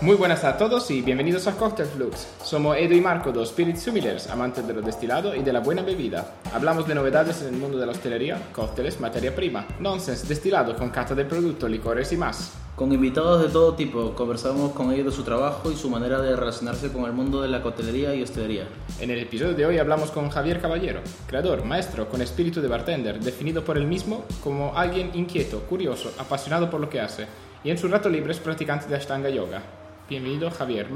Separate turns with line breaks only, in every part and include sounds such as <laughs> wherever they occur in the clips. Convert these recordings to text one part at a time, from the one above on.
Muy buenas a todos y bienvenidos a Cocktail Flux. Somos Edo y Marco, dos Spirit Sumilers, amantes de lo destilado y de la buena bebida. Hablamos de novedades en el mundo de la hostelería, cócteles, materia prima, nonsense, destilado con cata de producto, licores y más.
Con invitados de todo tipo, conversamos con ellos de su trabajo y su manera de relacionarse con el mundo de la coctelería y hostelería.
En el episodio de hoy hablamos con Javier Caballero, creador, maestro con espíritu de bartender, definido por él mismo como alguien inquieto, curioso, apasionado por lo que hace y en su rato libre es practicante de Ashtanga Yoga. Bienvenido, Javier.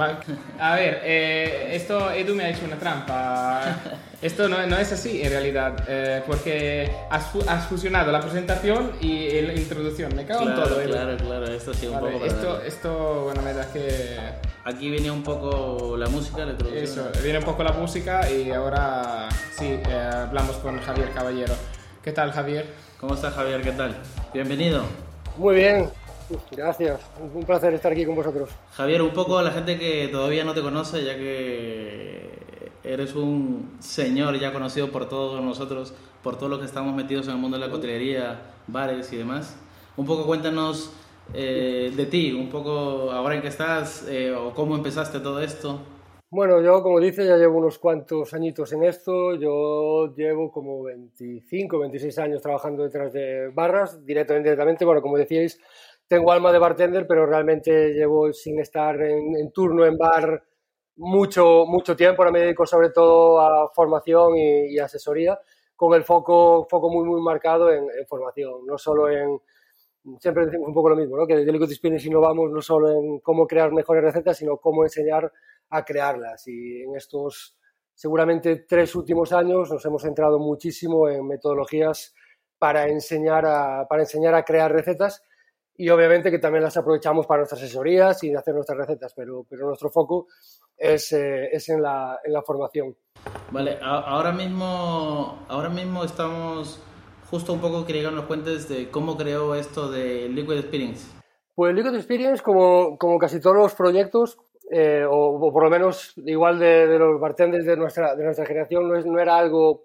A ver, eh, esto Edu me ha hecho una trampa. <laughs> Esto no, no es así en realidad, eh, porque has, has, fusionado la presentación y la introducción. Me cago
claro,
en todo.
Edu. Claro, claro, esto sí, un
vale,
poco.
Esto, esto, bueno, me da que.
Aquí viene un poco la música, la introducción.
Eso, viene un poco la música y ahora sí, eh, hablamos con Javier Caballero. ¿Qué tal, Javier?
¿Cómo estás, Javier? ¿Qué tal? Bienvenido.
Muy bien, Gracias, un placer estar aquí con vosotros.
Javier, un poco a la gente que todavía no te conoce, ya que eres un señor ya conocido por todos nosotros, por todos los que estamos metidos en el mundo de la coctelería, bares y demás. Un poco cuéntanos eh, de ti, un poco ahora en qué estás eh, o cómo empezaste todo esto.
Bueno, yo como dice ya llevo unos cuantos añitos en esto, yo llevo como 25, 26 años trabajando detrás de barras, directamente, directamente, bueno, como decíais, tengo alma de bartender, pero realmente llevo sin estar en, turno en bar mucho, mucho tiempo. Ahora me dedico sobre todo a formación y, asesoría, con el foco, foco muy, muy marcado en, en, formación, no solo en... Siempre decimos un poco lo mismo, ¿no? que desde Liquid Experience innovamos no solo en cómo crear mejores recetas, sino cómo enseñar a crearlas. Y en estos seguramente tres últimos años nos hemos centrado muchísimo en metodologías para enseñar a, para enseñar a crear recetas y obviamente que también las aprovechamos para nuestras asesorías y hacer nuestras recetas, pero, pero nuestro foco es, eh, es en, la, en, la, formación.
Vale, ahora mismo, ahora mismo estamos justo un poco que nos cuentes de cómo creó esto de Liquid Experience.
Pues Liquid Experience, como, como casi todos los proyectos, eh, o, o, por lo menos igual de, de, los bartenders de nuestra, de nuestra generación, no, es, no, era algo,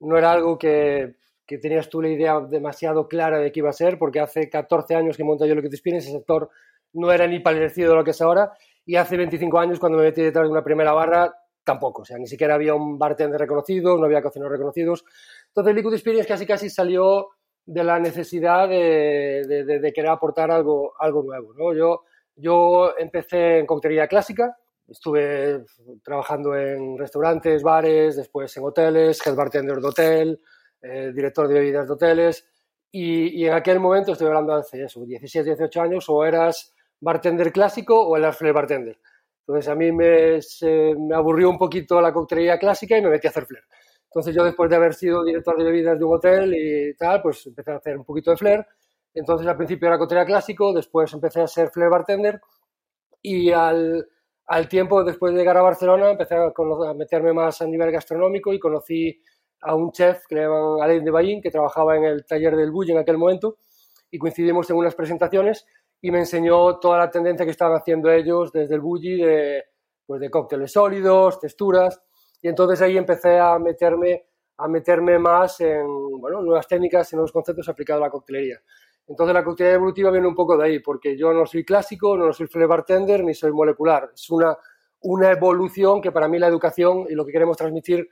no era algo que, que tenías tú la idea demasiado clara de qué iba a ser, porque hace 14 años que monté yo lo que te Experience, ese sector no era ni parecido a lo que es ahora, y hace 25 años cuando me metí detrás de una primera barra, tampoco, o sea, ni siquiera había un bartender reconocido, no había cocineros reconocidos. Entonces Liquid Experience casi casi salió de la necesidad de, de, de, de querer aportar algo, algo nuevo, ¿no? Yo, yo empecé en coctelería clásica, estuve trabajando en restaurantes, bares, después en hoteles, head bartender de hotel, eh, director de bebidas de hoteles, y, en aquel momento, estoy hablando hace eso, 17, 18 años, o eras bartender clásico o eras flair bartender. Entonces a mí me, aburrió un poquito la coctelería clásica y me metí a hacer flair. Entonces yo después de haber sido director de bebidas de un hotel y tal, pues empecé a hacer un poquito de flair. Entonces al principio era coctelería clásico, después empecé a ser flair bartender y al, al tiempo, después de llegar a Barcelona, empecé a, a meterme más a nivel gastronómico y conocí a un chef que le llaman Alain de Bain, que trabajaba en el taller del Bulli en aquel momento, y coincidimos en unas presentaciones y me enseñó toda la tendencia que estaban haciendo ellos desde el Bulli de, pues de cócteles sólidos, texturas, y entonces ahí empecé a meterme, a meterme más en bueno, nuevas técnicas y nuevos conceptos aplicados a la coctelería. Entonces la coctelería evolutiva viene un poco de ahí, porque yo no soy clásico, no soy flavor bartender, ni soy molecular. Es una, una evolución que para mí la educación y lo que queremos transmitir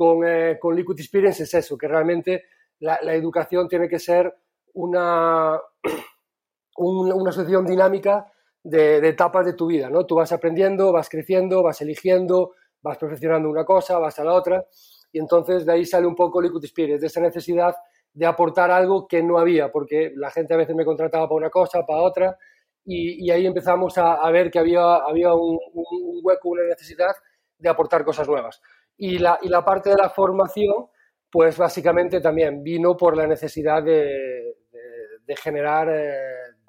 con, eh, con, Liquid Experience es eso, que realmente la, la educación tiene que ser una, <clears throat> un, una asociación dinámica de, de, etapas de tu vida, ¿no? Tú vas aprendiendo, vas creciendo, vas eligiendo, vas perfeccionando una cosa, vas a la otra, y entonces de ahí sale un poco Liquid Experience, de esa necesidad de aportar algo que no había, porque la gente a veces me contrataba para una cosa, para otra, y, y ahí empezamos a, a, ver que había, había un, un hueco, una necesidad de aportar cosas nuevas. Y la, y la parte de la formación, pues básicamente también vino por la necesidad de, de, de generar eh,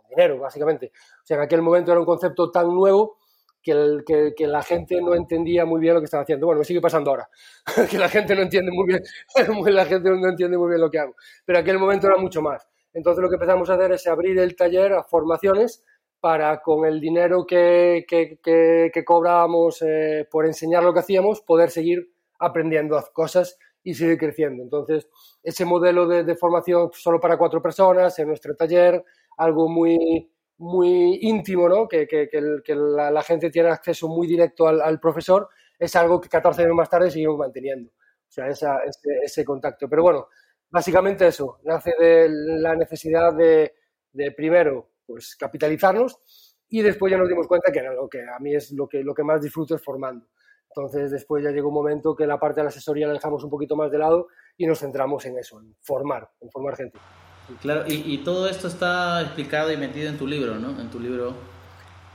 dinero, básicamente. O sea, en aquel momento era un concepto tan nuevo que, el, que, que, la gente no entendía muy bien lo que estaba haciendo. Bueno, me sigue pasando ahora, <laughs> que la gente no entiende muy bien, <laughs> la gente no entiende muy bien lo que hago. Pero en aquel momento era mucho más. Entonces lo que empezamos a hacer es abrir el taller a formaciones para con el dinero que, que, que, que cobrábamos eh, por enseñar lo que hacíamos, poder seguir aprendiendo cosas y seguir creciendo. Entonces, ese modelo de, formación solo para cuatro personas en nuestro taller, algo muy, muy íntimo, ¿no? que, que, que, la, gente tiene acceso muy directo al, profesor, es algo que 14 años más tarde seguimos manteniendo. O sea, ese, ese, contacto. Pero bueno, básicamente eso, nace de la necesidad de, de, primero, pues capitalizarnos y después ya nos dimos cuenta que lo que a mí es lo que, lo que más disfruto es formando. Entonces después ya llegó un momento que la parte de la asesoría la dejamos un poquito más de lado y nos centramos en eso, en formar, en formar gente.
Claro, y, todo esto está explicado y metido en tu libro, ¿no? En tu libro.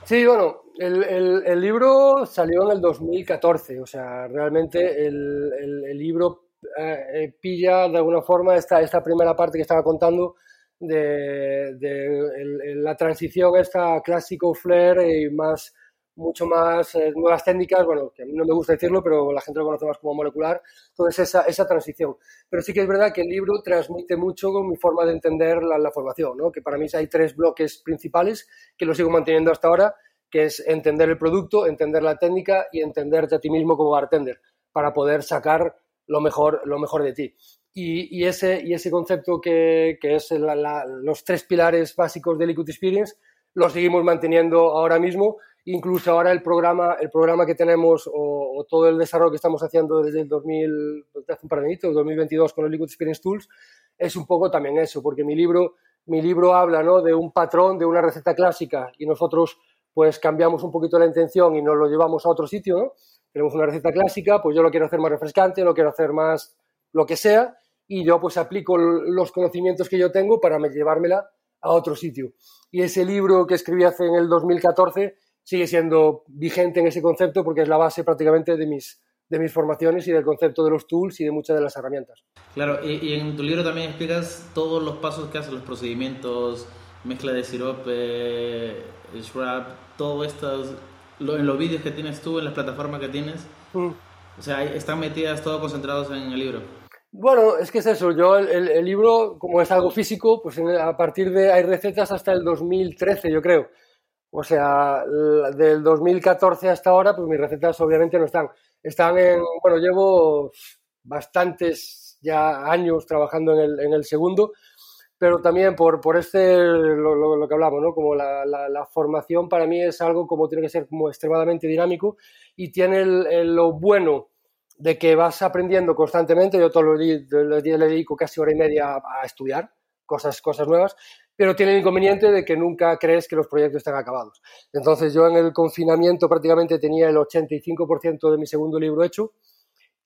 Sí, bueno, el, el, libro salió en el 2014, o sea, realmente el, el libro eh, eh, pilla de alguna forma esta, esta primera parte que estaba contando de, de la transición esta clásico flair y más mucho más eh, nuevas técnicas, bueno, que a mí no me gusta decirlo, pero la gente lo conoce más como molecular, entonces esa, esa transición. Pero sí que es verdad que el libro transmite mucho con mi forma de entender la, formación, ¿no? que para mí hay tres bloques principales que lo sigo manteniendo hasta ahora, que es entender el producto, entender la técnica y entenderte a ti mismo como bartender, para poder sacar lo mejor, lo mejor de ti. Y, y ese, y ese concepto que, que es los tres pilares básicos de Liquid Experience, lo seguimos manteniendo ahora mismo Incluso ahora el programa, el programa que tenemos o, todo el desarrollo que estamos haciendo desde el 2000, hace un par de 2022 con el Liquid Experience Tools, es un poco también eso, porque mi libro, mi libro habla ¿no? de un patrón, de una receta clásica y nosotros pues cambiamos un poquito la intención y nos lo llevamos a otro sitio, ¿no? Tenemos una receta clásica, pues yo lo quiero hacer más refrescante, lo quiero hacer más lo que sea y yo pues aplico los conocimientos que yo tengo para llevármela a otro sitio. Y ese libro que escribí hace en el 2014 sigue siendo vigente en ese concepto porque es la base prácticamente de mis, de mis formaciones y del concepto de los tools y de muchas de las herramientas.
Claro, y, en tu libro también explicas todos los pasos que hacen los procedimientos, mezcla de sirope, shrub, todo esto, en los vídeos que tienes tú, en las plataformas que tienes. Mm. O sea, están metidas todos concentrados en el libro.
Bueno, es que es eso. Yo, el, el libro, como es algo físico, pues a partir de. Hay recetas hasta el 2013, yo creo. O sea, del 2014 hasta ahora, pues mis recetas obviamente no están. Están en, bueno, llevo bastantes ya años trabajando en el, en el segundo, pero también por, por este, lo, lo, que hablamos, ¿no? Como la, la, formación para mí es algo como tiene que ser como extremadamente dinámico y tiene el, lo bueno de que vas aprendiendo constantemente. Yo todos los días le dedico casi hora y media a estudiar cosas, cosas nuevas, pero tiene el inconveniente de que nunca crees que los proyectos están acabados. Entonces yo en el confinamiento prácticamente tenía el 85% de mi segundo libro hecho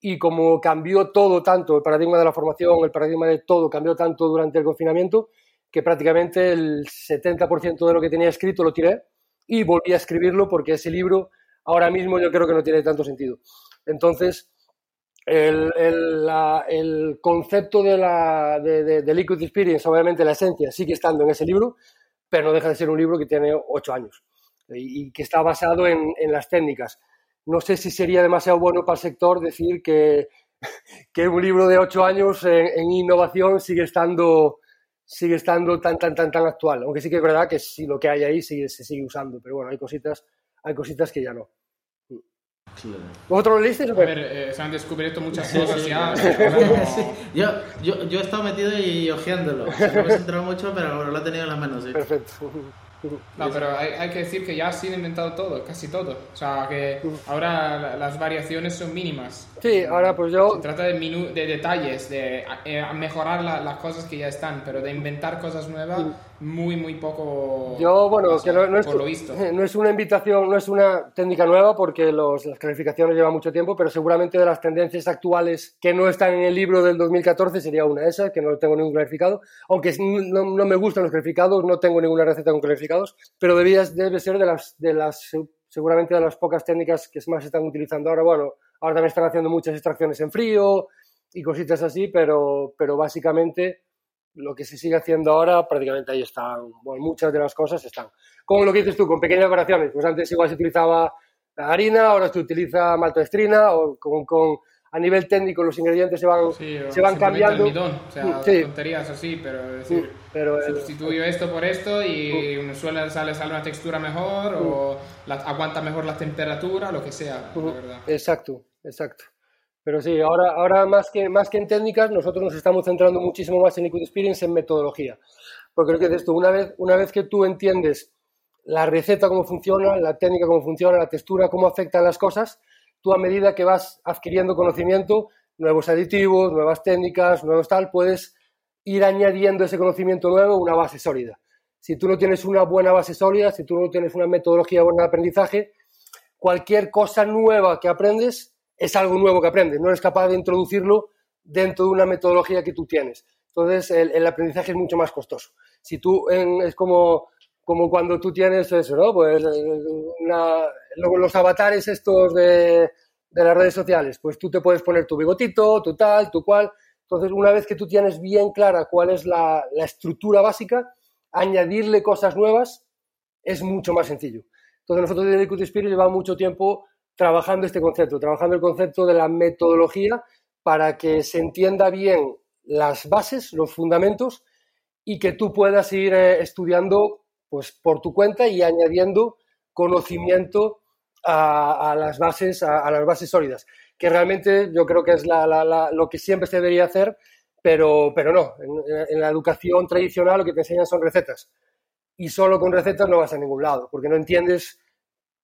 y como cambió todo tanto, el paradigma de la formación, el paradigma de todo cambió tanto durante el confinamiento, que prácticamente el 70% de lo que tenía escrito lo tiré y volví a escribirlo porque ese libro ahora mismo yo creo que no tiene tanto sentido. Entonces, el, el, concepto de, la, de, Liquid Experience, obviamente la esencia, sigue estando en ese libro, pero no deja de ser un libro que tiene ocho años y, que está basado en, las técnicas. No sé si sería demasiado bueno para el sector decir que, <laughs> que un libro de ocho años en, innovación sigue estando, sigue estando tan, tan, tan, tan actual. Aunque sí que es verdad que sí, lo que hay ahí sigue, se sigue usando, pero bueno, hay cositas, hay cositas que ya no. ¿Vosotros lo leísteis?
A ver, eh, se han descubierto muchas cosas ya. <laughs>
yo, yo, yo he estado metido y ojeándolo. No me he centrado mucho, pero lo he tenido en las manos.
Perfecto.
No, pero hay, hay, que decir que ya ha sido inventado todo, casi todo. O sea, que ahora las variaciones son mínimas.
Sí, ahora pues yo...
Se trata de, de detalles, de eh, mejorar las cosas que ya están, pero de inventar cosas nuevas muy, muy poco.
Yo, bueno, que no, es, <laughs> no es una invitación, no es una técnica nueva porque los, las clarificaciones llevan mucho tiempo, pero seguramente de las tendencias actuales que no están en el libro del 2014 sería una esa, que no tengo ningún clarificado. Aunque no, no me gustan los clarificados, no tengo ninguna receta con clarificados, pero debías, debe ser de las, de las, seguramente de las pocas técnicas que más están utilizando ahora. Bueno, ahora también están haciendo muchas extracciones en frío y cositas así, pero, pero básicamente lo que se sigue haciendo ahora, prácticamente ahí están, bueno, muchas de las cosas están. Como lo que dices tú, con pequeñas variaciones, pues antes igual se utilizaba harina, ahora se utiliza maltodestrina, o con, con, a nivel técnico los ingredientes se van, se van cambiando.
o sea, tonterías así, pero decir, pero, sustituyo esto por esto y suele sale, sale una textura mejor o aguanta mejor la temperatura, lo que sea, la verdad.
Exacto, exacto. Pero sí, ahora, ahora más, que, más que en técnicas, nosotros nos estamos centrando muchísimo más en Liquid Experience, en metodología. Porque creo que esto, una vez, una vez que tú entiendes la receta cómo funciona, la técnica cómo funciona, la textura, cómo afectan las cosas, tú a medida que vas adquiriendo conocimiento, nuevos aditivos, nuevas técnicas, nuevos tal, puedes ir añadiendo ese conocimiento nuevo una base sólida. Si tú no tienes una buena base sólida, si tú no tienes una metodología buena de aprendizaje, cualquier cosa nueva que aprendes es algo nuevo que aprendes, no eres capaz de introducirlo dentro de una metodología que tú tienes. Entonces, el, aprendizaje es mucho más costoso. Si tú, es como, como cuando tú tienes eso, ¿no? Pues los avatares estos de, de las redes sociales, pues tú te puedes poner tu bigotito, tu tal, tu cual. Entonces, una vez que tú tienes bien clara cuál es la, la estructura básica, añadirle cosas nuevas es mucho más sencillo. Entonces, nosotros de Liquid Spirit llevamos mucho tiempo trabajando este concepto, trabajando el concepto de la metodología para que se entienda bien las bases, los fundamentos y que tú puedas ir eh, estudiando pues, por tu cuenta y añadiendo conocimiento a, las, bases, a, las bases sólidas, que realmente yo creo que es lo que siempre se debería hacer, pero, pero no. En, la educación tradicional lo que te enseñan son recetas. Y solo con recetas no vas a ningún lado, porque no entiendes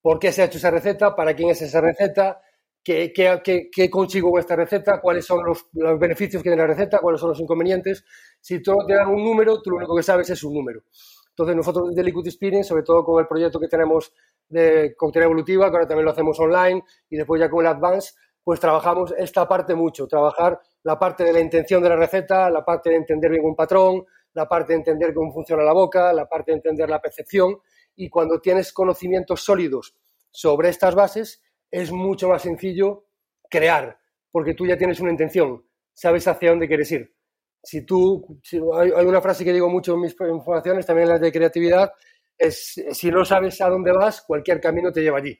por qué se ha hecho esa receta, para quién es esa receta, qué, qué, consigo con esta receta, cuáles son los, beneficios que tiene la receta, cuáles son los inconvenientes. Si tú te dan un número, tú lo único que sabes es un número. Entonces nosotros desde Liquid Experience, sobre todo con el proyecto que tenemos de coctelería evolutiva, que ahora también lo hacemos online, y después ya con el Advance, pues trabajamos esta parte mucho, trabajar la parte de la intención de la receta, la parte de entender bien un patrón, la parte de entender cómo funciona la boca, la parte de entender la percepción, y cuando tienes conocimientos sólidos sobre estas bases, es mucho más sencillo crear, porque tú ya tienes una intención, sabes hacia dónde quieres ir. Si tú, hay, una frase que digo mucho en mis informaciones, también en las de creatividad, es si no sabes a dónde vas, cualquier camino te lleva allí.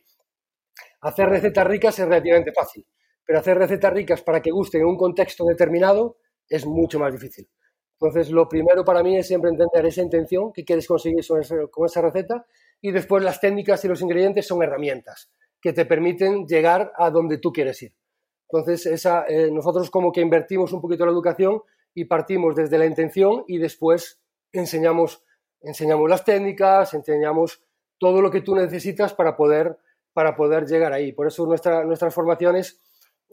Hacer recetas ricas es relativamente fácil, pero hacer recetas ricas para que gusten en un contexto determinado es mucho más difícil. Entonces, lo primero para mí es siempre entender esa intención que quieres conseguir con esa receta y después las técnicas y los ingredientes son herramientas que te permiten llegar a donde tú quieres ir. Entonces, esa, eh, nosotros como que invertimos un poquito la educación y partimos desde la intención y después enseñamos, enseñamos las técnicas, enseñamos todo lo que tú necesitas para poder, para poder llegar ahí. Por eso nuestra, nuestras formaciones,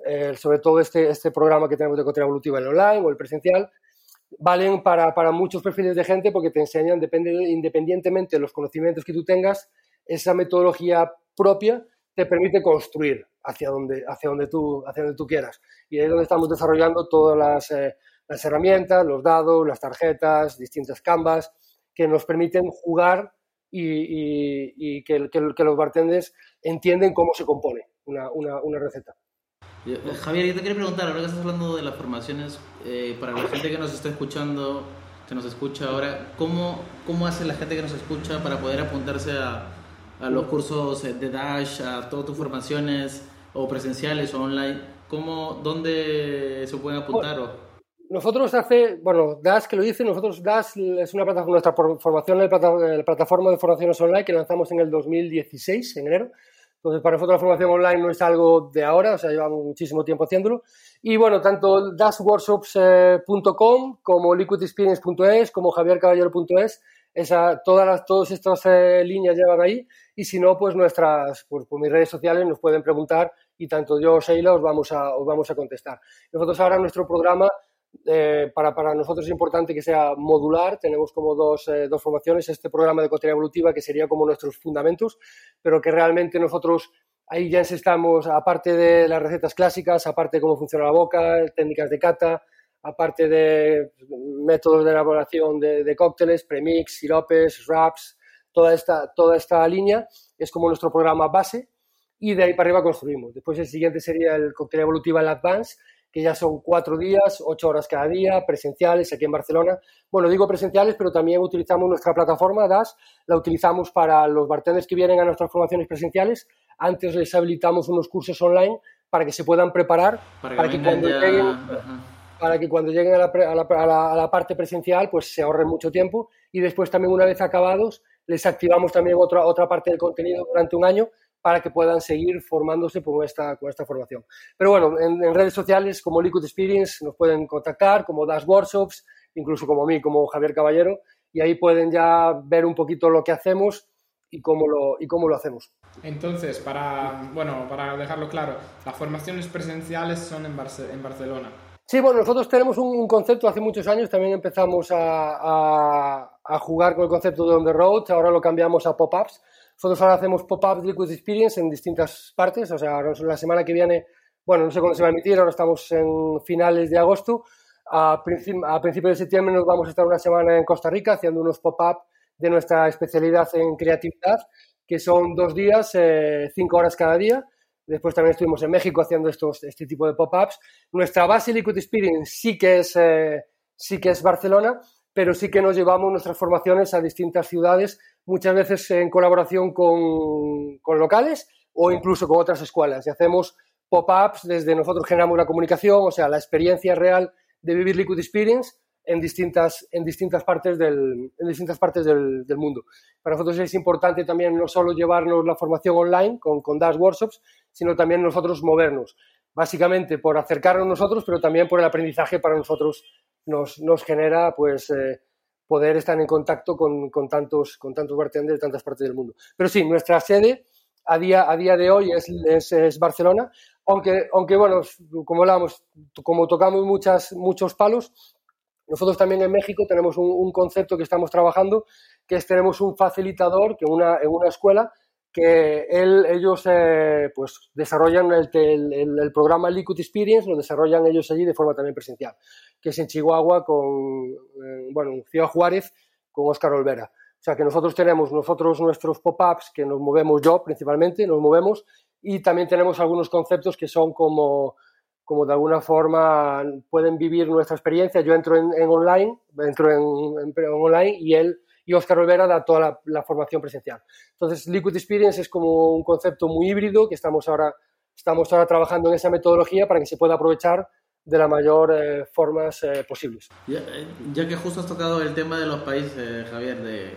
eh, sobre todo este, este programa que tenemos de cocina evolutiva en online o el presencial, valen para, para, muchos perfiles de gente porque te enseñan, depende, independientemente de los conocimientos que tú tengas, esa metodología propia te permite construir hacia donde, hacia donde, tú, hacia donde tú quieras. Y ahí es donde estamos desarrollando todas las, eh, las herramientas, los dados, las tarjetas, distintas canvas, que nos permiten jugar y, que, los bartenders entienden cómo se compone una, una, una receta.
Eh, Javier, yo te quería preguntar, ahora que estás hablando de las formaciones, eh, para la gente que nos está escuchando, que nos escucha ahora, ¿cómo, ¿cómo hace la gente que nos escucha para poder apuntarse a, a los cursos de Dash, a todas tus formaciones, o presenciales o online, ¿cómo, ¿dónde se pueden apuntar?
Nosotros hace, bueno, Dash que lo dice, nosotros Dash es una plataforma, nuestra formación la plataforma de formaciones online que lanzamos en el 2016, en enero. Entonces, para nosotros la formación online no es algo de ahora, o sea, llevamos muchísimo tiempo haciéndolo. Y bueno, tanto dashworkshops.com como liquidexperience.es como javiercaballero.es, esa, todas, las, todas estas eh, líneas llevan ahí y si no, pues nuestras, pues, por mis redes sociales nos pueden preguntar y tanto yo o Sheila os vamos a, os vamos a contestar. Nosotros ahora nuestro programa, eh, para, para nosotros es importante que sea modular, tenemos como dos, eh, dos formaciones, este programa de cotería evolutiva que sería como nuestros fundamentos, pero que realmente nosotros ahí ya estamos, aparte de las recetas clásicas, aparte de cómo funciona la boca, técnicas de cata, aparte de métodos de elaboración de, de cócteles, premix, siropes, wraps, toda esta, toda esta línea es como nuestro programa base y de ahí para arriba construimos. Después el siguiente sería el cóctel evolutiva en Advance, que ya son cuatro días, ocho horas cada día, presenciales aquí en Barcelona. Bueno, digo presenciales, pero también utilizamos nuestra plataforma DAS, la utilizamos para los bartenders que vienen a nuestras formaciones presenciales. Antes les habilitamos unos cursos online para que se puedan preparar, para, que, cuando lleguen, para que cuando lleguen a la, a, la, a la parte presencial, pues se ahorren mucho tiempo y después también una vez acabados les activamos también otra, otra parte del contenido durante un año para que puedan seguir formándose con esta, con esta formación. Pero bueno, en, redes sociales como Liquid Experience nos pueden contactar, como Dash Workshops, incluso como mí, como Javier Caballero, y ahí pueden ya ver un poquito lo que hacemos y cómo lo, y cómo lo hacemos.
Entonces, para, bueno, para dejarlo claro, las formaciones presenciales son en, en Barcelona.
Sí, bueno, nosotros tenemos un, concepto, hace muchos años también empezamos a, a, jugar con el concepto de on the road, ahora lo cambiamos a pop-ups. Nosotros ahora hacemos pop-ups Liquid Experience en distintas partes, o sea, la semana que viene, bueno, no sé cuándo se va a emitir, ahora estamos en finales de agosto, a, a principios de septiembre nos vamos a estar una semana en Costa Rica haciendo unos pop-up de nuestra especialidad en creatividad, que son dos días, eh, cinco horas cada día. Después también estuvimos en México haciendo estos, este tipo de pop-ups. Nuestra base Liquid Experience sí que, es, eh, sí que es Barcelona, pero sí que nos llevamos nuestras formaciones a distintas ciudades, muchas veces en colaboración con, con locales o incluso con otras escuelas. Y hacemos pop-ups desde nosotros generamos la comunicación, o sea, la experiencia real de vivir Liquid Experience en distintas, en distintas partes, del, en distintas partes del, del, mundo. Para nosotros es importante también no solo llevarnos la formación online con, con Dash Workshops, sino también nosotros movernos. Básicamente por acercarnos nosotros, pero también por el aprendizaje para nosotros nos, nos genera pues, eh, poder estar en contacto con, con, tantos, con tantos bartenders de tantas partes del mundo. Pero sí, nuestra sede a día, a día de hoy es, es, Barcelona, aunque, aunque bueno, como hablábamos, como tocamos muchas, muchos palos, nosotros también en México tenemos un, concepto que estamos trabajando, que es tenemos un facilitador que una, en una escuela que ellos eh, pues desarrollan el, programa Liquid Experience, lo desarrollan ellos allí de forma también presencial, que es en Chihuahua con, eh, bueno, en Ciudad Juárez con Óscar Olvera. O sea que nosotros tenemos nosotros nuestros pop-ups que nos movemos yo principalmente, nos movemos y también tenemos algunos conceptos que son como como de alguna forma pueden vivir nuestra experiencia. Yo entro en, online, entro en, online y él y Oscar Olvera da toda la, formación presencial. Entonces, Liquid Experience es como un concepto muy híbrido que estamos ahora, estamos ahora trabajando en esa metodología para que se pueda aprovechar de la mayor eh, formas eh, posibles.
Eh, ya, que justo has tocado el tema de los países, Javier, de,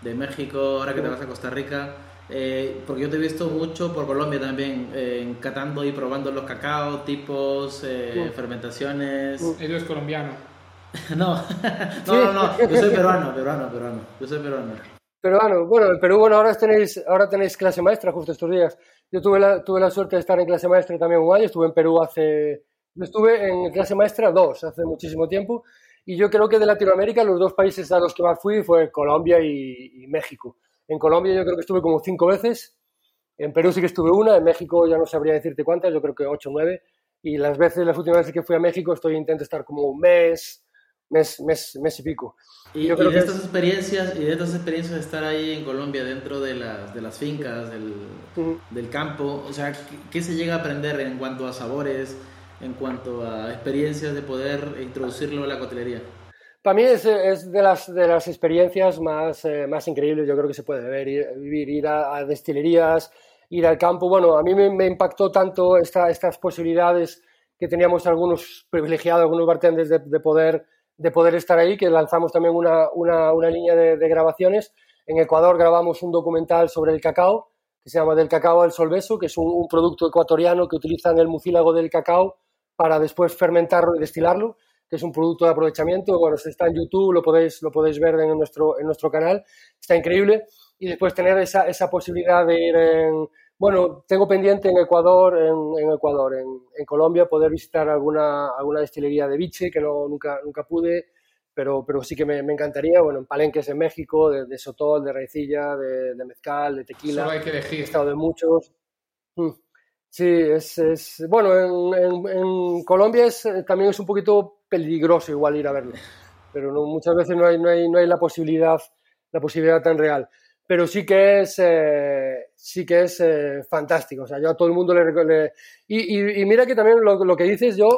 de México, ahora que te vas a Costa Rica, eh, porque yo te he visto mucho por Colombia también, eh, catando y probando los cacao, tipos, eh, fermentaciones.
Él es colombiano. <laughs> <laughs>
no, no, no, no, yo soy peruano, peruano, peruano. Yo soy peruano.
Peruano, bueno, en Perú, bueno, ahora tenéis, ahora tenéis clase maestra justo estos días. Yo tuve la, tuve la suerte de estar en clase maestra también un año, estuve en Perú hace, yo estuve en clase maestra dos, hace muchísimo tiempo, y yo creo que de Latinoamérica los dos países a los que más fui fue Colombia y México. En Colombia yo creo que estuve como cinco veces, en Perú sí que estuve una, en México ya no sabría decirte cuántas, yo creo que ocho o nueve, y las veces, las últimas veces que fui a México estoy intento estar como un mes, mes, mes, mes y pico.
Y, yo creo de estas experiencias, y de estas experiencias de estar ahí en Colombia dentro de las, de las fincas, del, del campo, o sea, ¿qué se llega a aprender en cuanto a sabores, en cuanto a experiencias de poder introducirlo en la cotelería?
Para mí es, es, de, las, de las experiencias más, eh, más increíbles, yo creo que se puede ver, ir, vivir, ir a, destilerías, ir al campo. Bueno, a mí me, impactó tanto esta, estas posibilidades que teníamos algunos privilegiados, algunos bartenders de, de, poder, de poder estar ahí, que lanzamos también una, una, una línea de, grabaciones. En Ecuador grabamos un documental sobre el cacao, que se llama Del cacao al solbeso, que es un, un producto ecuatoriano que utilizan el mucílago del cacao para después fermentarlo y destilarlo que es un producto de aprovechamiento. Bueno, está en YouTube, lo podéis, lo podéis ver en nuestro, en nuestro canal. Está increíble. Y después tener esa, esa posibilidad de ir en... Bueno, tengo pendiente en Ecuador, en, Ecuador, en, en, Colombia, poder visitar alguna, alguna destilería de biche, que no, nunca, nunca pude, pero, pero sí que me, me encantaría. Bueno, en Palenques, en México, de, de Sotol, de Raicilla, de, de, Mezcal, de Tequila.
Solo hay que elegir.
He estado de muchos. Mm. Sí, es, es bueno, en, en, Colombia es, también es un poquito peligroso igual ir a verlo, pero no, muchas veces no hay, no, hay, no hay la posibilidad, la posibilidad tan real. Pero sí que es, eh, sí que es eh, fantástico. O sea, yo a todo el mundo le... le y, y, mira que también lo, lo, que dices, yo,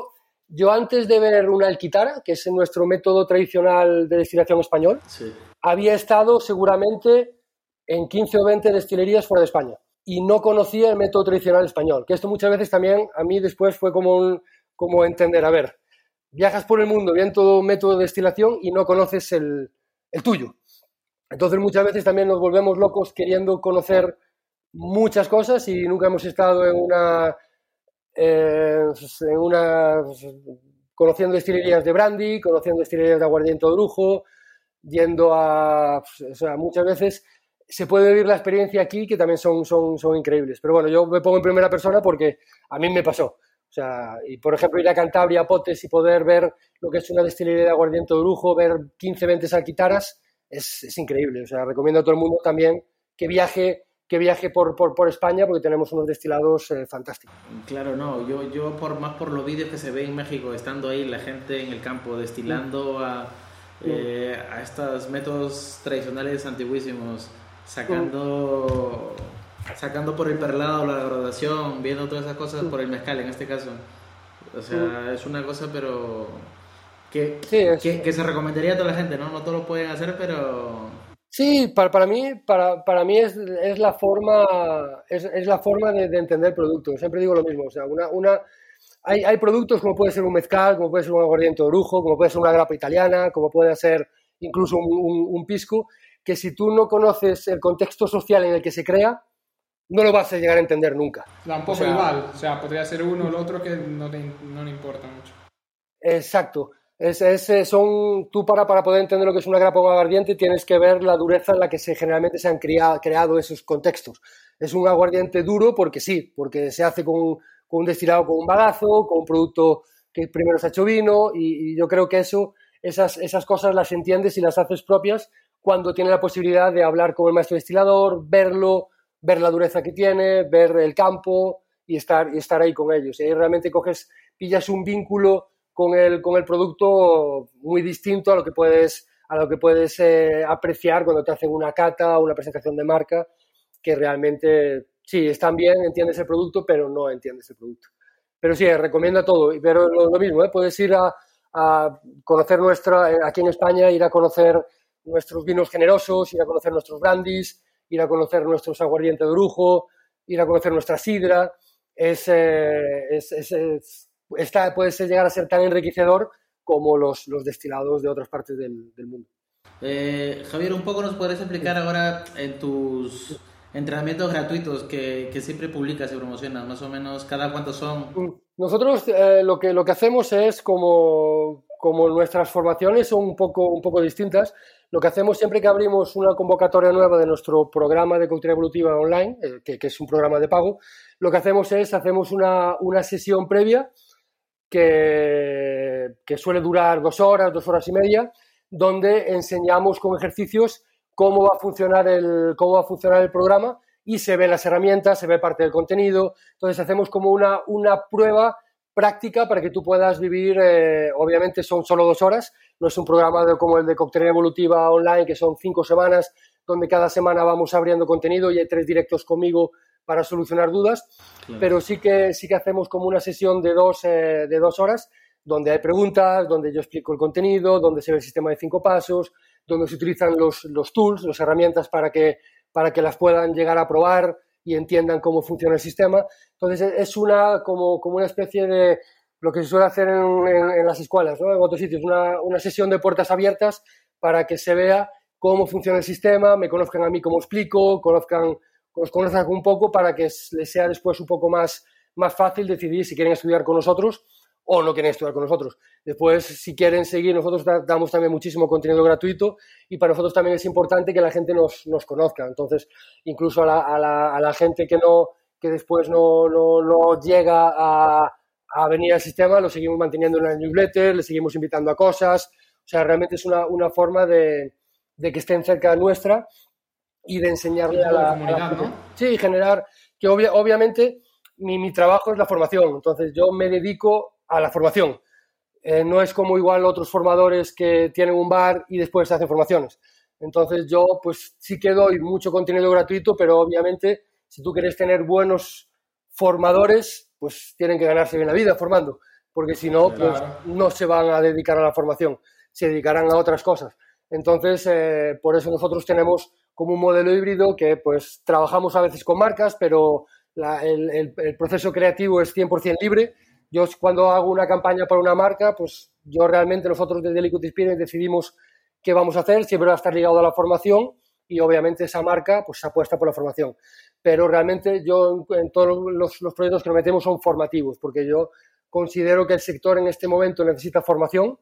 yo antes de ver una alquitara, que es nuestro método tradicional de destilación español, había estado seguramente en 15 o 20 destilerías fuera de España y no conocía el método tradicional español. Que esto muchas veces también a mí después fue como, un, como entender, a ver, viajas por el mundo viendo un método de destilación y no conoces el, el tuyo. Entonces muchas veces también nos volvemos locos queriendo conocer muchas cosas y nunca hemos estado en una, eh, en una conociendo destilerías de brandy, conociendo destilerías de aguardiente o brujo, yendo a, o sea, muchas veces se puede vivir la experiencia aquí que también son, son, son increíbles. Pero bueno, yo me pongo en primera persona porque a mí me pasó. O sea, y por ejemplo, ir a Cantabria, a Potes y poder ver lo que es una destilería de aguardiente de lujo, ver 15, 20 salquitaras, es, es increíble. O sea, recomiendo a todo el mundo también que viaje que viaje por, por, por España porque tenemos unos destilados eh, fantásticos.
Claro, no, yo, yo por más por los vídeos que se ve en México, estando ahí la gente en el campo destilando mm. a, eh, a estos métodos tradicionales antiguísimos, sacando, mm. sacando por el perlado la graduación, viendo todas esas cosas mm. por el mezcal en este caso. O sea, es una cosa pero que, que, que, se recomendaría a toda la gente, ¿no? No todos lo pueden hacer, pero
Sí, para, para mí, para, para mí es, es, la forma, es, es la forma de, de, entender el producto. Siempre digo lo mismo. O sea, una, una, hay, hay productos como puede ser un mezcal, como puede ser un aguardiente de orujo, como puede ser una grapa italiana, como puede ser incluso un, un, un, pisco, que si tú no conoces el contexto social en el que se crea, no lo vas a llegar a entender nunca.
Tampoco o sea, igual, o sea, podría ser uno o el otro que no, te, no le importa mucho.
Exacto. Es, es, son, tú para, para poder entender lo que es una grapa aguardiente tienes que ver la dureza en la que se, generalmente se han criado, creado esos contextos. Es un aguardiente duro porque sí, porque se hace con, con un destilado con un bagazo, con un producto que primero se ha hecho vino y, y, yo creo que eso, esas, esas cosas las entiendes y las haces propias cuando tienes la posibilidad de hablar con el maestro destilador, verlo, ver la dureza que tiene, ver el campo y estar, y estar ahí con ellos. Y ahí realmente coges, pillas un vínculo con el, con el producto muy distinto a lo que puedes, a lo que puedes eh, apreciar cuando te hacen una cata o una presentación de marca, que realmente sí, están bien, entiendes el producto, pero no entiendes el producto. Pero sí, recomiendo todo. Pero lo, mismo, ¿eh? puedes ir a, a, conocer nuestra, eh, aquí en España, ir a conocer nuestros vinos generosos, ir a conocer nuestros brandies, ir a conocer nuestros aguardientes de lujo, ir a conocer nuestra sidra. Es, eh, es esta puede ser, llegar a ser tan enriquecedor como los, los destilados de otras partes del, del mundo.
Eh, Javier, un poco nos podrías explicar ahora en tus entrenamientos gratuitos que, que, siempre publicas y promocionas, más o menos cada cuántos son.
Mm, nosotros eh, lo, que, lo que hacemos es como, como nuestras formaciones son un poco, un poco distintas, lo que hacemos siempre que abrimos una convocatoria nueva de nuestro programa de cultura evolutiva online, eh, que, que, es un programa de pago, lo que hacemos es hacemos una, una sesión previa que, suele durar dos horas, dos horas y media, donde enseñamos con ejercicios cómo va a funcionar el, cómo va a funcionar el programa y se ven las herramientas, se ve parte del contenido. Entonces hacemos como una, una prueba práctica para que tú puedas vivir, eh, obviamente son solo dos horas, no es un programa de, como el de Coctelería Evolutiva Online, que son cinco semanas, donde cada semana vamos abriendo contenido y hay tres directos conmigo para solucionar dudas, claro. pero sí que, sí que hacemos como una sesión de dos, eh, de dos horas donde hay preguntas, donde yo explico el contenido, donde se ve el sistema de cinco pasos, donde se utilizan los, los tools, las herramientas para que, para que las puedan llegar a probar y entiendan cómo funciona el sistema. Entonces es una, como, como una especie de lo que se suele hacer en, en, en las escuelas, ¿no? en otros sitios, una, una sesión de puertas abiertas para que se vea cómo funciona el sistema, me conozcan a mí cómo explico, conozcan os conozcan un poco para que les sea después un poco más, más fácil decidir si quieren estudiar con nosotros o no quieren estudiar con nosotros. Después, si quieren seguir, nosotros damos también muchísimo contenido gratuito y para nosotros también es importante que la gente nos, nos conozca. Entonces, incluso a la, a la, a la gente que, no, que después no, no, no llega a, a, venir al sistema, lo seguimos manteniendo en la newsletter, le seguimos invitando a cosas. O sea, realmente es una, una forma de, de que estén cerca nuestra y de enseñarle a la,
comunidad, a la, ¿no?
Sí, generar que obvia, obviamente mi, mi, trabajo es la formación, entonces yo me dedico a la formación. Eh, no es como igual otros formadores que tienen un bar y después hacen formaciones. Entonces yo pues sí que doy mucho contenido gratuito, pero obviamente si tú quieres tener buenos formadores, pues tienen que ganarse bien la vida formando, porque si no, pues no se van a dedicar a la formación, se dedicarán a otras cosas. Entonces, eh, por eso nosotros tenemos como un modelo híbrido que pues trabajamos a veces con marcas, pero la, el, el, el, proceso creativo es 100% libre. Yo cuando hago una campaña para una marca, pues yo realmente nosotros desde Liquid Experience decidimos qué vamos a hacer, siempre va a estar ligado a la formación y obviamente esa marca pues apuesta por la formación. Pero realmente yo en, en todos los, los proyectos que nos metemos son formativos, porque yo considero que el sector en este momento necesita formación,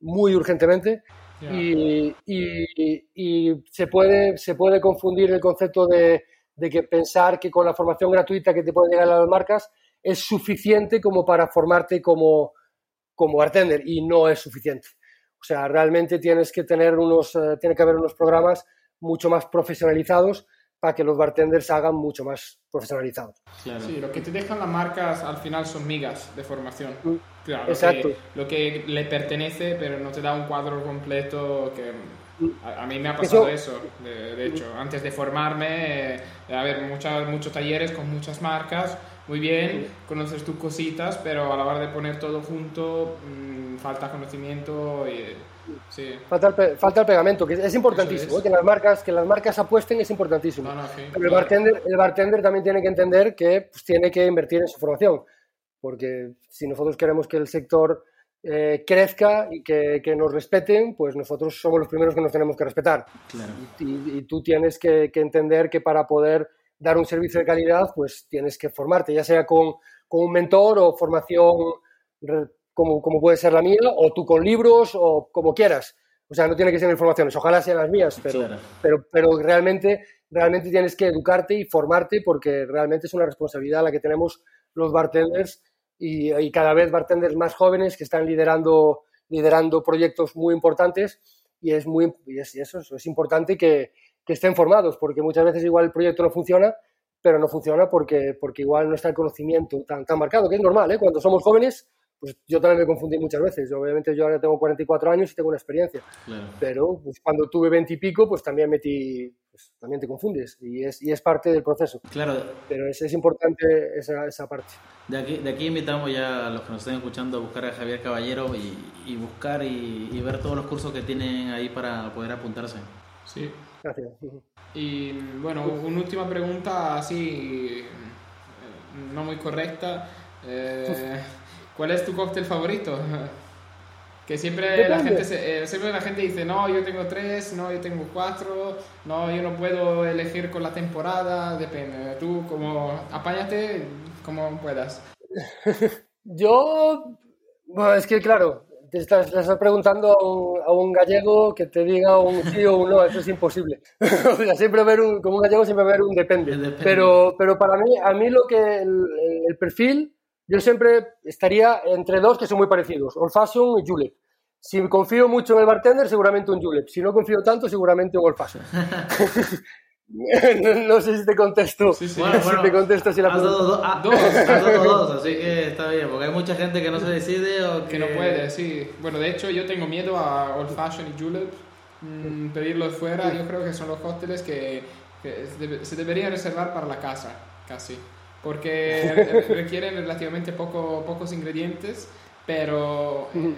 muy urgentemente y, se, puede, se puede confundir el concepto de, que pensar que con la formación gratuita que te puede llegar las marcas es suficiente como para formarte como, como bartender y no es suficiente. O sea, realmente tienes que tener unos, eh, tiene que haber unos programas mucho más profesionalizados para que los bartenders hagan mucho más profesionalizados.
Sí, lo que te dejan las marcas al final son migas de formación.
Mm, claro, Exacto.
Lo que, le pertenece, pero no te da un cuadro completo que... Mm. A, mí me ha pasado eso, de, hecho. Antes de formarme, eh, a ver, muchas, muchos talleres con muchas marcas, muy bien, conoces tus cositas, pero a la hora de poner todo junto, mm, falta conocimiento y
Falta, el, falta el pegamento, que es importantísimo, ¿eh? que, las marcas, que las marcas apuesten es importantísimo. Pero el bartender, el bartender también tiene que entender que pues, tiene que invertir en su formación, porque si nosotros queremos que el sector eh, crezca y que, que, nos respeten, pues nosotros somos los primeros que nos tenemos que respetar. Y, tú tienes que, que, entender que para poder dar un servicio de calidad, pues tienes que formarte, ya sea con, con un mentor o formación como, como puede ser la mía, o tú con libros, o como quieras. O sea, no tiene que ser informaciones, ojalá sean las mías, pero, pero, pero realmente, realmente tienes que educarte y formarte porque realmente es una responsabilidad la que tenemos los bartenders y, y cada vez bartenders más jóvenes que están liderando, liderando proyectos muy importantes y es, muy, y es, eso, es importante que, que, estén formados porque muchas veces igual el proyecto no funciona, pero no funciona porque, porque igual no está el conocimiento tan, tan marcado, que es normal, ¿eh? cuando somos jóvenes pues yo también me confundí muchas veces. Obviamente yo ahora tengo 44 años y tengo una experiencia. Pero pues, cuando tuve 20 y pico, pues también metí, pues, también te confundes y es, y es parte del proceso.
Claro.
Pero es, es importante esa, esa, parte.
De aquí, de aquí invitamos ya a los que nos estén escuchando a buscar a Javier Caballero y, y buscar y, y, ver todos los cursos que tienen ahí para poder apuntarse.
Sí.
Gracias.
Y bueno, una última pregunta así, eh, no muy correcta. Eh, ¿Cuál es tu cóctel favorito? <laughs> Que siempre la, gente eh, siempre la gente dice, no, yo tengo tres, no, yo tengo cuatro, no, yo no puedo elegir con la temporada, depende. Tú, como, apáñate como puedas. <laughs>
yo, bueno, es que claro, te estás, preguntando a un, gallego que te diga un sí o un no, eso es imposible. <laughs> o sea, siempre ver un, como un gallego siempre ver un depende. Pero, pero para mí, a mí lo que el perfil yo siempre estaría entre dos que son muy parecidos, Old Fashion y Julep. Si confío mucho en el bartender, seguramente un Julep. Si no confío tanto, seguramente un Old Fashion. <laughs> no, sé si te contesto.
Sí, sí. Bueno, si te contesto si la has dado ah, dos, dos, así que está bien, porque hay mucha gente que no se decide o
que... no puede, sí. Bueno, de hecho, yo tengo miedo a Old Fashion y Julep. Mm, pedirlos fuera, yo creo que son los cócteles que, que se deberían reservar para la casa, casi porque <laughs> requieren relativamente poco, pocos ingredientes, pero eh,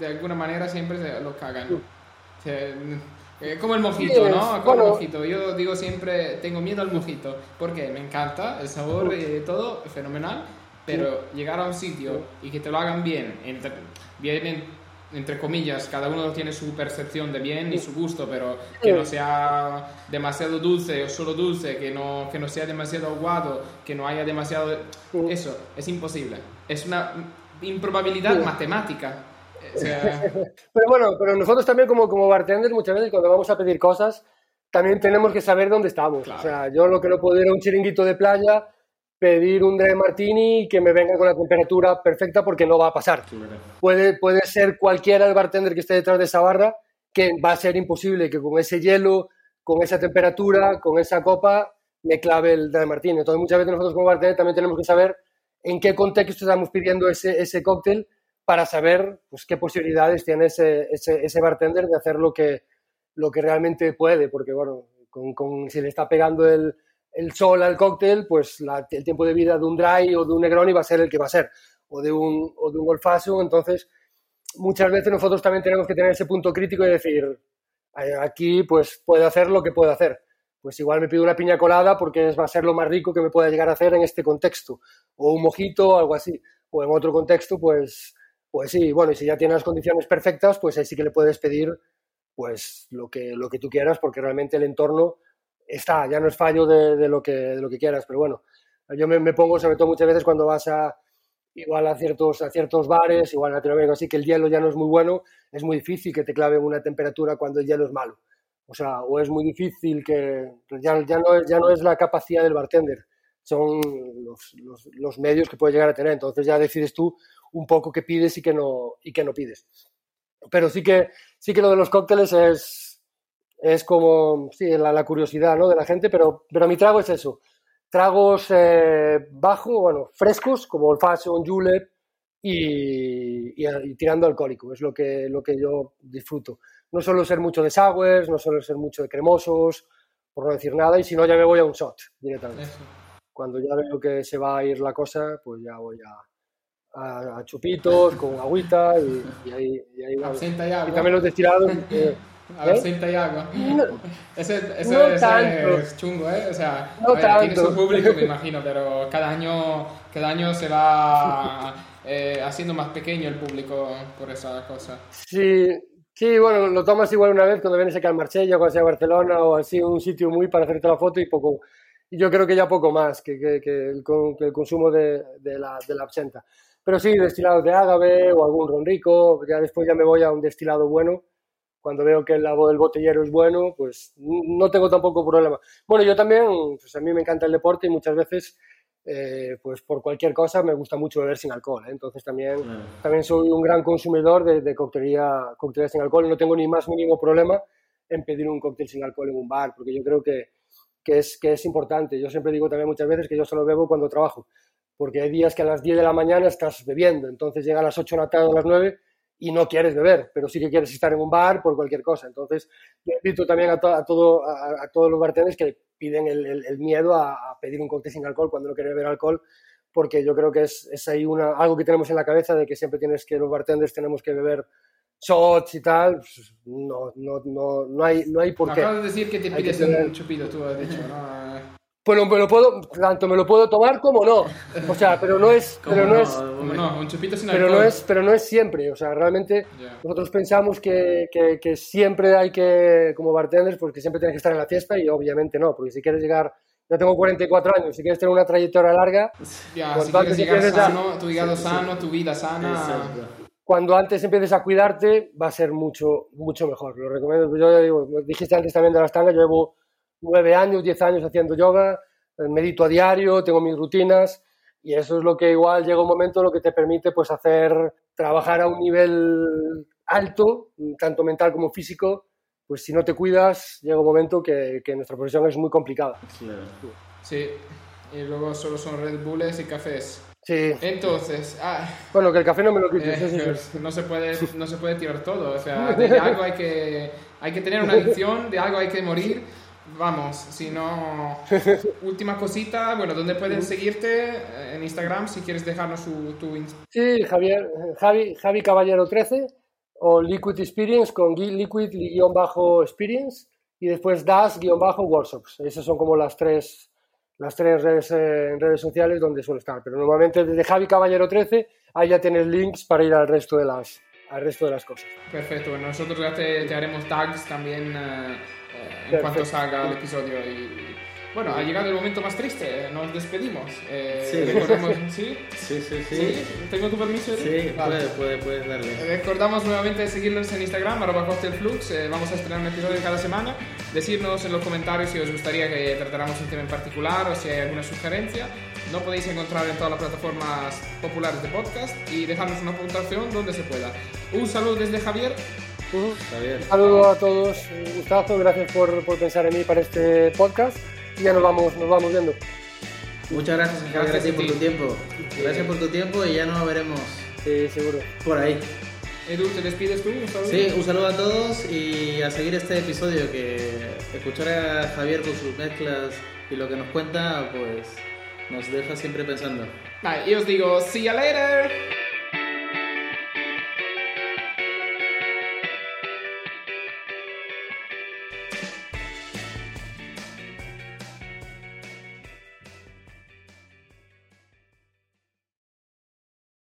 de alguna manera siempre se lo cagan. Eh, como el mojito, ¿no? Como el mojito. Yo digo siempre, tengo miedo al mojito, porque me encanta el sabor y todo, fenomenal, pero llegar a un sitio y que te lo hagan bien, bien entre comillas, cada uno tiene su percepción de bien y su gusto, pero que no sea demasiado dulce o solo dulce, que no, que no sea demasiado aguado, que no haya demasiado... Eso, es imposible. Es una improbabilidad matemática. <laughs>
pero bueno, pero nosotros también como, como bartenders muchas veces cuando vamos a pedir cosas, también tenemos que saber dónde estamos. O sea, yo lo que no puedo ir a un chiringuito de playa pedir un de martini y que me venga con la temperatura perfecta porque no va a pasar. Puede, puede ser cualquiera el bartender que esté detrás de esa barra que va a ser imposible que con ese hielo, con esa temperatura, con esa copa, me clave el de martini. Entonces muchas veces nosotros como bartender también tenemos que saber en qué contexto estamos pidiendo ese, ese cóctel para saber pues, qué posibilidades tiene ese, ese, ese, bartender de hacer lo que, lo que realmente puede, porque bueno, con, con, si le está pegando el, el sol al cóctel, pues el tiempo de vida de un dry o de un Negroni va a ser el que va a ser, o de un, o de un. Entonces, muchas veces nosotros también tenemos que tener ese punto crítico y decir, aquí pues puede hacer lo que puede hacer. Pues igual me pido una piña colada porque va a ser lo más rico que me pueda llegar a hacer en este contexto. O un mojito o algo así. O en otro contexto, pues, pues sí, bueno, y si ya tiene las condiciones perfectas, pues ahí sí que le puedes pedir pues lo que, lo que tú quieras porque realmente el entorno está, ya no es fallo de, lo, que, de lo que quieras, pero bueno, yo me, pongo sobre todo muchas veces cuando vas a, igual a ciertos, a ciertos bares, igual en Latinoamérica, así que el hielo ya no es muy bueno, es muy difícil que te claven una temperatura cuando el hielo es malo. O sea, o es muy difícil que ya, ya, no, es, ya no es la capacidad del bartender, son los, los, los, medios que puedes llegar a tener. Entonces ya decides tú un poco qué pides y qué no, y qué no pides. Pero sí que, sí que lo de los cócteles es, es como sí, la, la curiosidad ¿no? de la gente, pero, pero mi trago es eso tragos eh, bajos, bueno, frescos, como old fashion, julep y, y, y, tirando alcohólico, es lo que, lo que yo disfruto. No suelo ser mucho de sours, no suelo ser mucho de cremosos, por no decir nada, y si no ya me voy a un shot directamente. Eso. Cuando ya veo que se va a ir la cosa, pues ya voy a, a, a chupitos, con agüita y, y ahí, y ahí.
Y
también los destilados. <laughs> Eh,
Absenta y agua.
No,
ese ese,
no
ese es chungo, ¿eh? O sea,
No
ver, tiene su público, me <laughs> imagino, pero cada año, cada año se va eh, haciendo más pequeño el público por esa cosa.
Sí, sí, bueno, lo tomas igual una vez cuando vienes aquí al Marsella, cuando sea Barcelona o así, un sitio muy para hacerte la foto y poco. Y yo creo que ya poco más que, que, que el, que el consumo de, de la, de la absenta. Pero sí, destilados de ágave o algún ron rico, ya después ya me voy a un destilado bueno. Cuando veo que el, el botellero es bueno, pues no tengo tampoco problema. Bueno, yo también, pues a mí me encanta el deporte y muchas veces, eh, pues por cualquier cosa, me gusta mucho beber sin alcohol. ¿eh? Entonces también también soy un gran consumidor de, de coctelería, coctelería sin alcohol no tengo ni más mínimo problema en pedir un cóctel sin alcohol en un bar, porque yo creo que, que, es, que es importante. Yo siempre digo también muchas veces que yo solo bebo cuando trabajo, porque hay días que a las 10 de la mañana estás bebiendo, entonces llega a las 8 de la tarde o a las 9 y no quieres beber, pero sí que quieres estar en un bar por cualquier cosa. Entonces, yo invito también a, to- a todo, a, a todos los bartenders que piden el, el- el miedo a, a pedir un cóctel sin alcohol cuando no quieren beber alcohol, porque yo creo que es, es ahí una, algo que tenemos en la cabeza de que siempre tienes que los bartenders tenemos que beber shots y tal. Pues, no, no, no, no, hay, no hay por qué.
acabas de decir que te
Hay que
pides
tener-
un chupito, tú has dicho, ¿no?
Bueno, me lo puedo, tanto me lo puedo tomar como no. O sea, pero no es,
¿Cómo <laughs>
pero no,
no?
es,
¿Cómo no? Un chupito sin
pero
alcohol.
no es, pero no es siempre. O sea, realmente
Ya.
nosotros pensamos que, que, que siempre hay que, como bartenders, pues que siempre tienes que estar en la fiesta y obviamente no, porque si quieres llegar, yo tengo 44 años, si quieres tener una trayectoria larga, Cuanto
si quieres
antes
llegar
a-
sano, tu hígado
Sí, sí.
sano, tu vida sana.
Exacto.
cuando antes empieces a cuidarte, va a ser mucho, mucho mejor. Lo recomiendo. Yo ya digo, dijiste antes también de las tangas, yo llevo nueve años, diez años haciendo yoga, eh, medito a diario, tengo mis rutinas y eso es lo que igual llega un momento lo que te permite pues hacer, trabajar a un nivel alto, tanto mental como físico, pues si no te cuidas, llega un momento que, que nuestra profesión es muy complicada.
Claro.
Sí. Y luego solo son Red Bulls y cafés.
Sí,
Entonces, ah,
bueno, que el café no me lo quites.
eh,
sí, sí, sí.
no se puede no se puede tirar todo. O sea, de, de algo hay que hay que tener una adicción, de algo hay que morir. Vamos, si no. <laughs> Última cosita, bueno, ¿dónde pueden seguirte? En Instagram, si quieres dejarnos su, tu ins-
Sí, Javier, Javi, Javi Caballero 13 o Liquid Experience con Liquid-Experience y después Das-Workshops. Esas son como las tres, las tres redes, eh, redes sociales donde suelo estar. Pero normalmente desde Javi Caballero 13 ahí ya tienes links para ir al resto de las, al resto de las cosas.
Perfecto, bueno, nosotros ya te, te haremos tags también eh, en cuanto salga el episodio. Y bueno, ha llegado el momento más triste, nos despedimos. Eh,
Sí.
recordemos- <laughs> ¿sí?
Sí, sí, sí.
¿Sí? ¿Tengo tu permiso?
Sí,
Eric? Vale.
puede, puede, puedes darle.
Recordamos nuevamente seguirnos en Instagram, arroba cocktailflux. Eh, vamos a estrenar un episodio cada semana. Decirnos en los comentarios si os gustaría que tratáramos un tema en particular o si hay alguna sugerencia. No podéis encontrar en todas las plataformas populares de podcast y dejarnos una puntuación donde se pueda. Un saludo desde Javier.
Está bien.
Un saludo a todos, un gustazo, gracias por, por pensar en mí para este podcast y ya nos vamos, nos vamos viendo.
Muchas gracias, Javier,
Gracias
a por tu tiempo. Gracias por tu tiempo y ya nos veremos
Sí, seguro.
por ahí.
Edu, ¿te despides tú? Un saludo.
Sí, un saludo a todos y a seguir este episodio que escuchar a Javier con sus mezclas y lo que nos cuenta, pues nos deja siempre pensando.
Vale, y os digo, see you later.